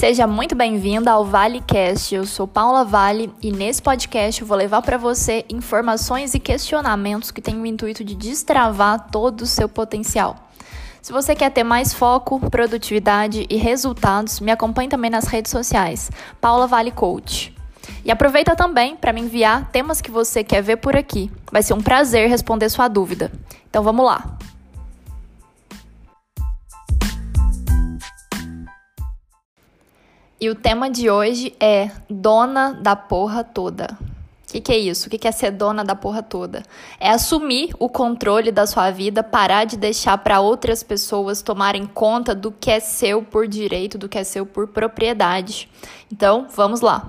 Seja muito bem-vinda ao ValeCast. Eu sou Paula Vale e nesse podcast eu vou levar para você informações e questionamentos que têm o intuito de destravar todo o seu potencial. Se você quer ter mais foco, produtividade e resultados, me acompanhe também nas redes sociais, Paula Vale Coach. E aproveita também para me enviar temas que você quer ver por aqui. Vai ser um prazer responder sua dúvida. Então vamos lá. E o tema de hoje é dona da porra toda. O que, que, é isso? O que, que é ser dona da porra toda? É assumir o controle da sua vida, parar de deixar para outras pessoas tomarem conta do que é seu por direito, do que é seu por propriedade. Então, vamos lá.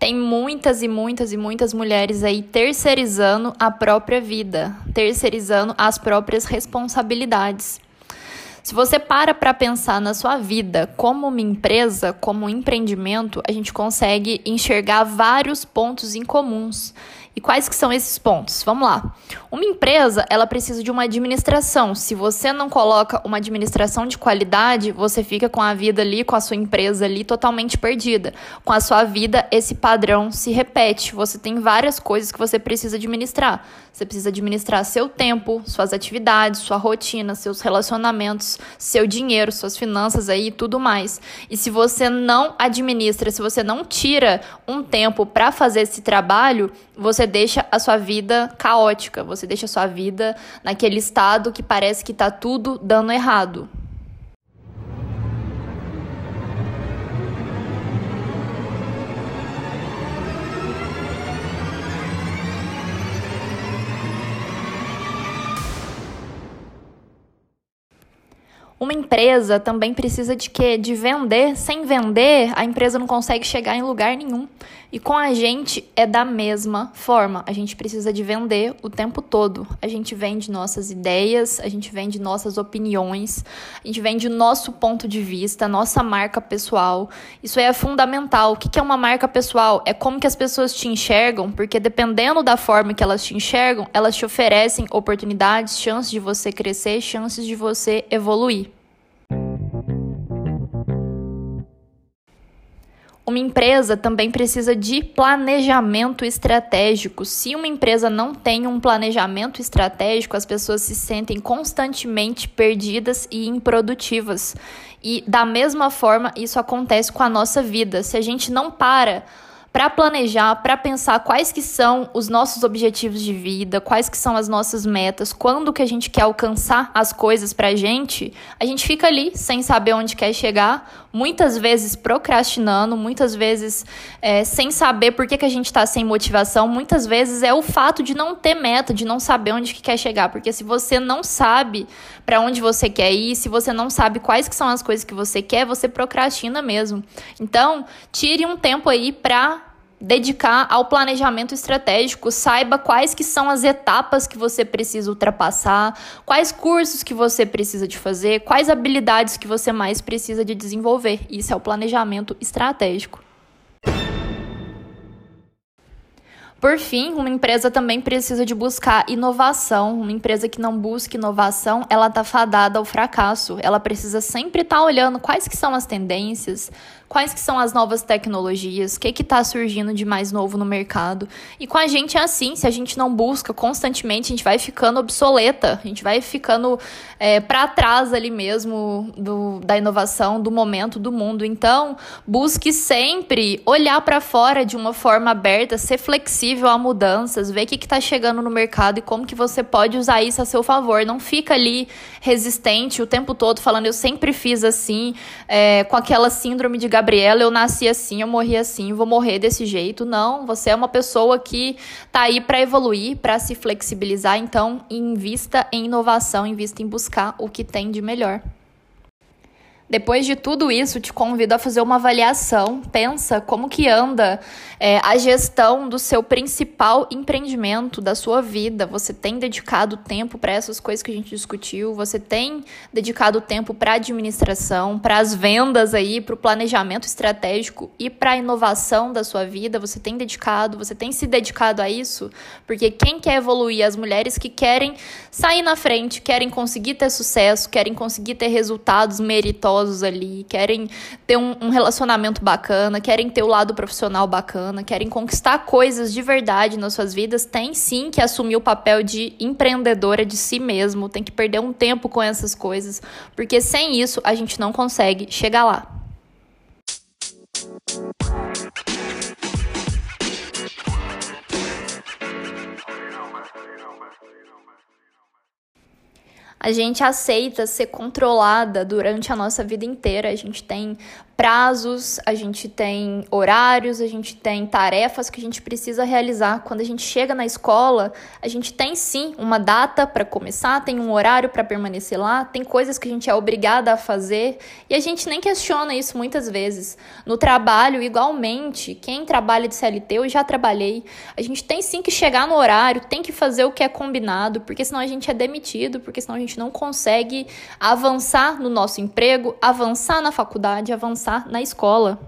Tem muitas e muitas e muitas mulheres aí terceirizando a própria vida, terceirizando as próprias responsabilidades. Se você para para pensar na sua vida como uma empresa, como um empreendimento, a gente consegue enxergar vários pontos em comuns. E quais que são esses pontos? Vamos lá. Uma empresa, ela precisa de uma administração. Se você não coloca uma administração de qualidade, você fica com a vida ali, com a sua empresa ali totalmente perdida. Com a sua vida, esse padrão se repete. Você tem várias coisas que você precisa administrar. Você precisa administrar seu tempo, suas atividades, sua rotina, seus relacionamentos, seu dinheiro, suas finanças aí e tudo mais. E se você não administra, se você não tira um tempo para fazer esse trabalho, você deixa a sua vida caótica, você deixa a sua vida naquele estado que parece que tá tudo dando errado. Uma empresa também precisa de quê? De vender. Sem vender, a empresa não consegue chegar em lugar nenhum. E com a gente é da mesma forma. A gente precisa de vender o tempo todo. A gente vende nossas ideias, a gente vende nossas opiniões, a gente vende nosso ponto de vista, nossa marca pessoal. Isso é fundamental. O que é uma marca pessoal? É como que as pessoas te enxergam, porque dependendo da forma que elas te enxergam, elas te oferecem oportunidades, chances de você crescer, chances de você evoluir. Uma empresa também precisa de planejamento estratégico. Se uma empresa não tem um planejamento estratégico, as pessoas se sentem constantemente perdidas e improdutivas. E da mesma forma, isso acontece com a nossa vida. Se a gente não para para planejar, para pensar quais que são os nossos objetivos de vida, quais que são as nossas metas, quando que a gente quer alcançar as coisas pra gente, a gente fica ali sem saber onde quer chegar, muitas vezes procrastinando, muitas vezes é, sem saber por que, que a gente está sem motivação, muitas vezes é o fato de não ter meta, de não saber onde que quer chegar, porque se você não sabe para onde você quer ir, se você não sabe quais que são as coisas que você quer, você procrastina mesmo. Então, tire um tempo aí para dedicar ao planejamento estratégico, saiba quais que são as etapas que você precisa ultrapassar, quais cursos que você precisa de fazer, quais habilidades que você mais precisa de desenvolver. Isso é o planejamento estratégico. Por fim, uma empresa também precisa de buscar inovação. Uma empresa que não busca inovação, ela está fadada ao fracasso. Ela precisa sempre estar tá olhando quais que são as tendências, quais que são as novas tecnologias, o que está surgindo de mais novo no mercado. E com a gente é assim, se a gente não busca constantemente, a gente vai ficando obsoleta, a gente vai ficando é, para trás ali mesmo do, da inovação, do momento, do mundo. Então, busque sempre olhar para fora de uma forma aberta, ser flexível a mudanças, ver o que está chegando no mercado e como que você pode usar isso a seu favor. Não fica ali resistente o tempo todo falando eu sempre fiz assim, é, com aquela síndrome de Gabriel Gabriela, eu nasci assim, eu morri assim, vou morrer desse jeito. Não, você é uma pessoa que tá aí para evoluir, para se flexibilizar, então invista em inovação, invista em buscar o que tem de melhor. Depois de tudo isso, te convido a fazer uma avaliação. Pensa como que anda é, a gestão do seu principal empreendimento, da sua vida. Você tem dedicado tempo para essas coisas que a gente discutiu? Você tem dedicado tempo para administração, para as vendas aí, para o planejamento estratégico e para a inovação da sua vida? Você tem dedicado? Você tem se dedicado a isso? Porque quem quer evoluir, as mulheres que querem sair na frente, querem conseguir ter sucesso, querem conseguir ter resultados meritórios ali, querem ter um, um relacionamento bacana, querem ter o lado profissional bacana, querem conquistar coisas de verdade nas suas vidas, tem sim que assumir o papel de empreendedora de si mesmo, tem que perder um tempo com essas coisas, porque sem isso a gente não consegue chegar lá. A gente aceita ser controlada durante a nossa vida inteira. A gente tem prazos, a gente tem horários, a gente tem tarefas que a gente precisa realizar. Quando a gente chega na escola, a gente tem sim uma data para começar, tem um horário para permanecer lá, tem coisas que a gente é obrigada a fazer e a gente nem questiona isso muitas vezes. No trabalho, igualmente, quem trabalha de CLT, eu já trabalhei, a gente tem sim que chegar no horário, tem que fazer o que é combinado, porque senão a gente é demitido, porque senão a gente não consegue avançar no nosso emprego, avançar na faculdade, avançar pensar na escola.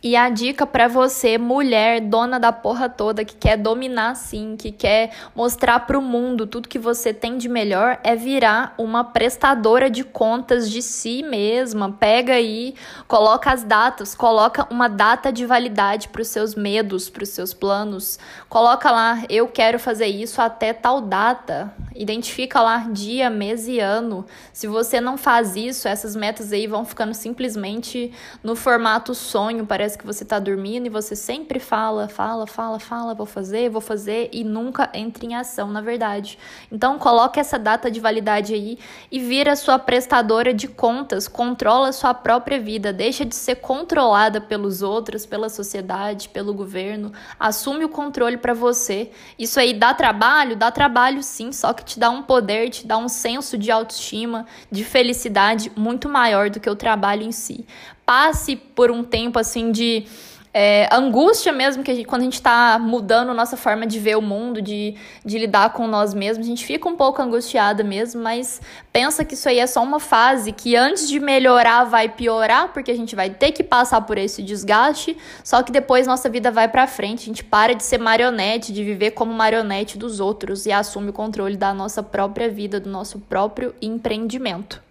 E a dica para você, mulher, dona da porra toda, que quer dominar sim, que quer mostrar para o mundo tudo que você tem de melhor, é virar uma prestadora de contas de si mesma. Pega aí, coloca as datas, coloca uma data de validade para os seus medos, para os seus planos. Coloca lá, eu quero fazer isso até tal data. Identifica lá dia, mês e ano. Se você não faz isso, essas metas aí vão ficando simplesmente no formato sonho, parece parece que você tá dormindo e você sempre fala, fala, fala, fala, vou fazer, vou fazer e nunca entra em ação, na verdade. Então coloque essa data de validade aí e vira sua prestadora de contas, controla sua própria vida, deixa de ser controlada pelos outros, pela sociedade, pelo governo, assume o controle para você. Isso aí dá trabalho, dá trabalho sim, só que te dá um poder, te dá um senso de autoestima, de felicidade muito maior do que o trabalho em si passe por um tempo assim de é, angústia mesmo, que a gente, quando a gente está mudando nossa forma de ver o mundo, de, de lidar com nós mesmos, a gente fica um pouco angustiada mesmo, mas pensa que isso aí é só uma fase que antes de melhorar vai piorar, porque a gente vai ter que passar por esse desgaste, só que depois nossa vida vai para frente, a gente para de ser marionete, de viver como marionete dos outros e assume o controle da nossa própria vida, do nosso próprio empreendimento.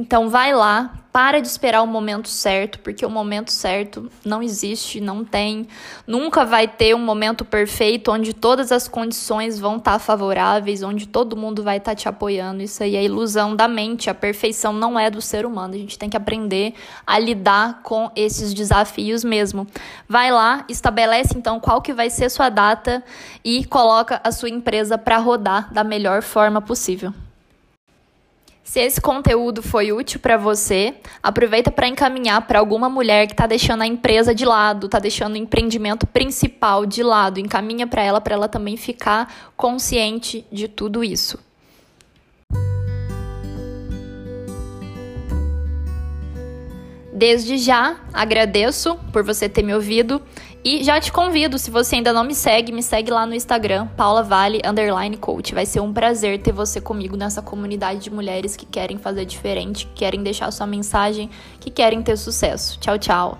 Então vai lá, para de esperar o momento certo, porque o momento certo não existe, não tem, nunca vai ter um momento perfeito onde todas as condições vão estar tá favoráveis, onde todo mundo vai estar tá te apoiando. Isso aí é ilusão da mente, a perfeição não é do ser humano. A gente tem que aprender a lidar com esses desafios mesmo. Vai lá, estabelece então qual que vai ser sua data e coloca a sua empresa para rodar da melhor forma possível. Se esse conteúdo foi útil para você, aproveita para encaminhar para alguma mulher que está deixando a empresa de lado, está deixando o empreendimento principal de lado. Encaminha para ela para ela também ficar consciente de tudo isso. Desde já, agradeço por você ter me ouvido e já te convido, se você ainda não me segue, me segue lá no Instagram, Paula Vale underline coach. Vai ser um prazer ter você comigo nessa comunidade de mulheres que querem fazer diferente, que querem deixar sua mensagem, que querem ter sucesso. Tchau, tchau.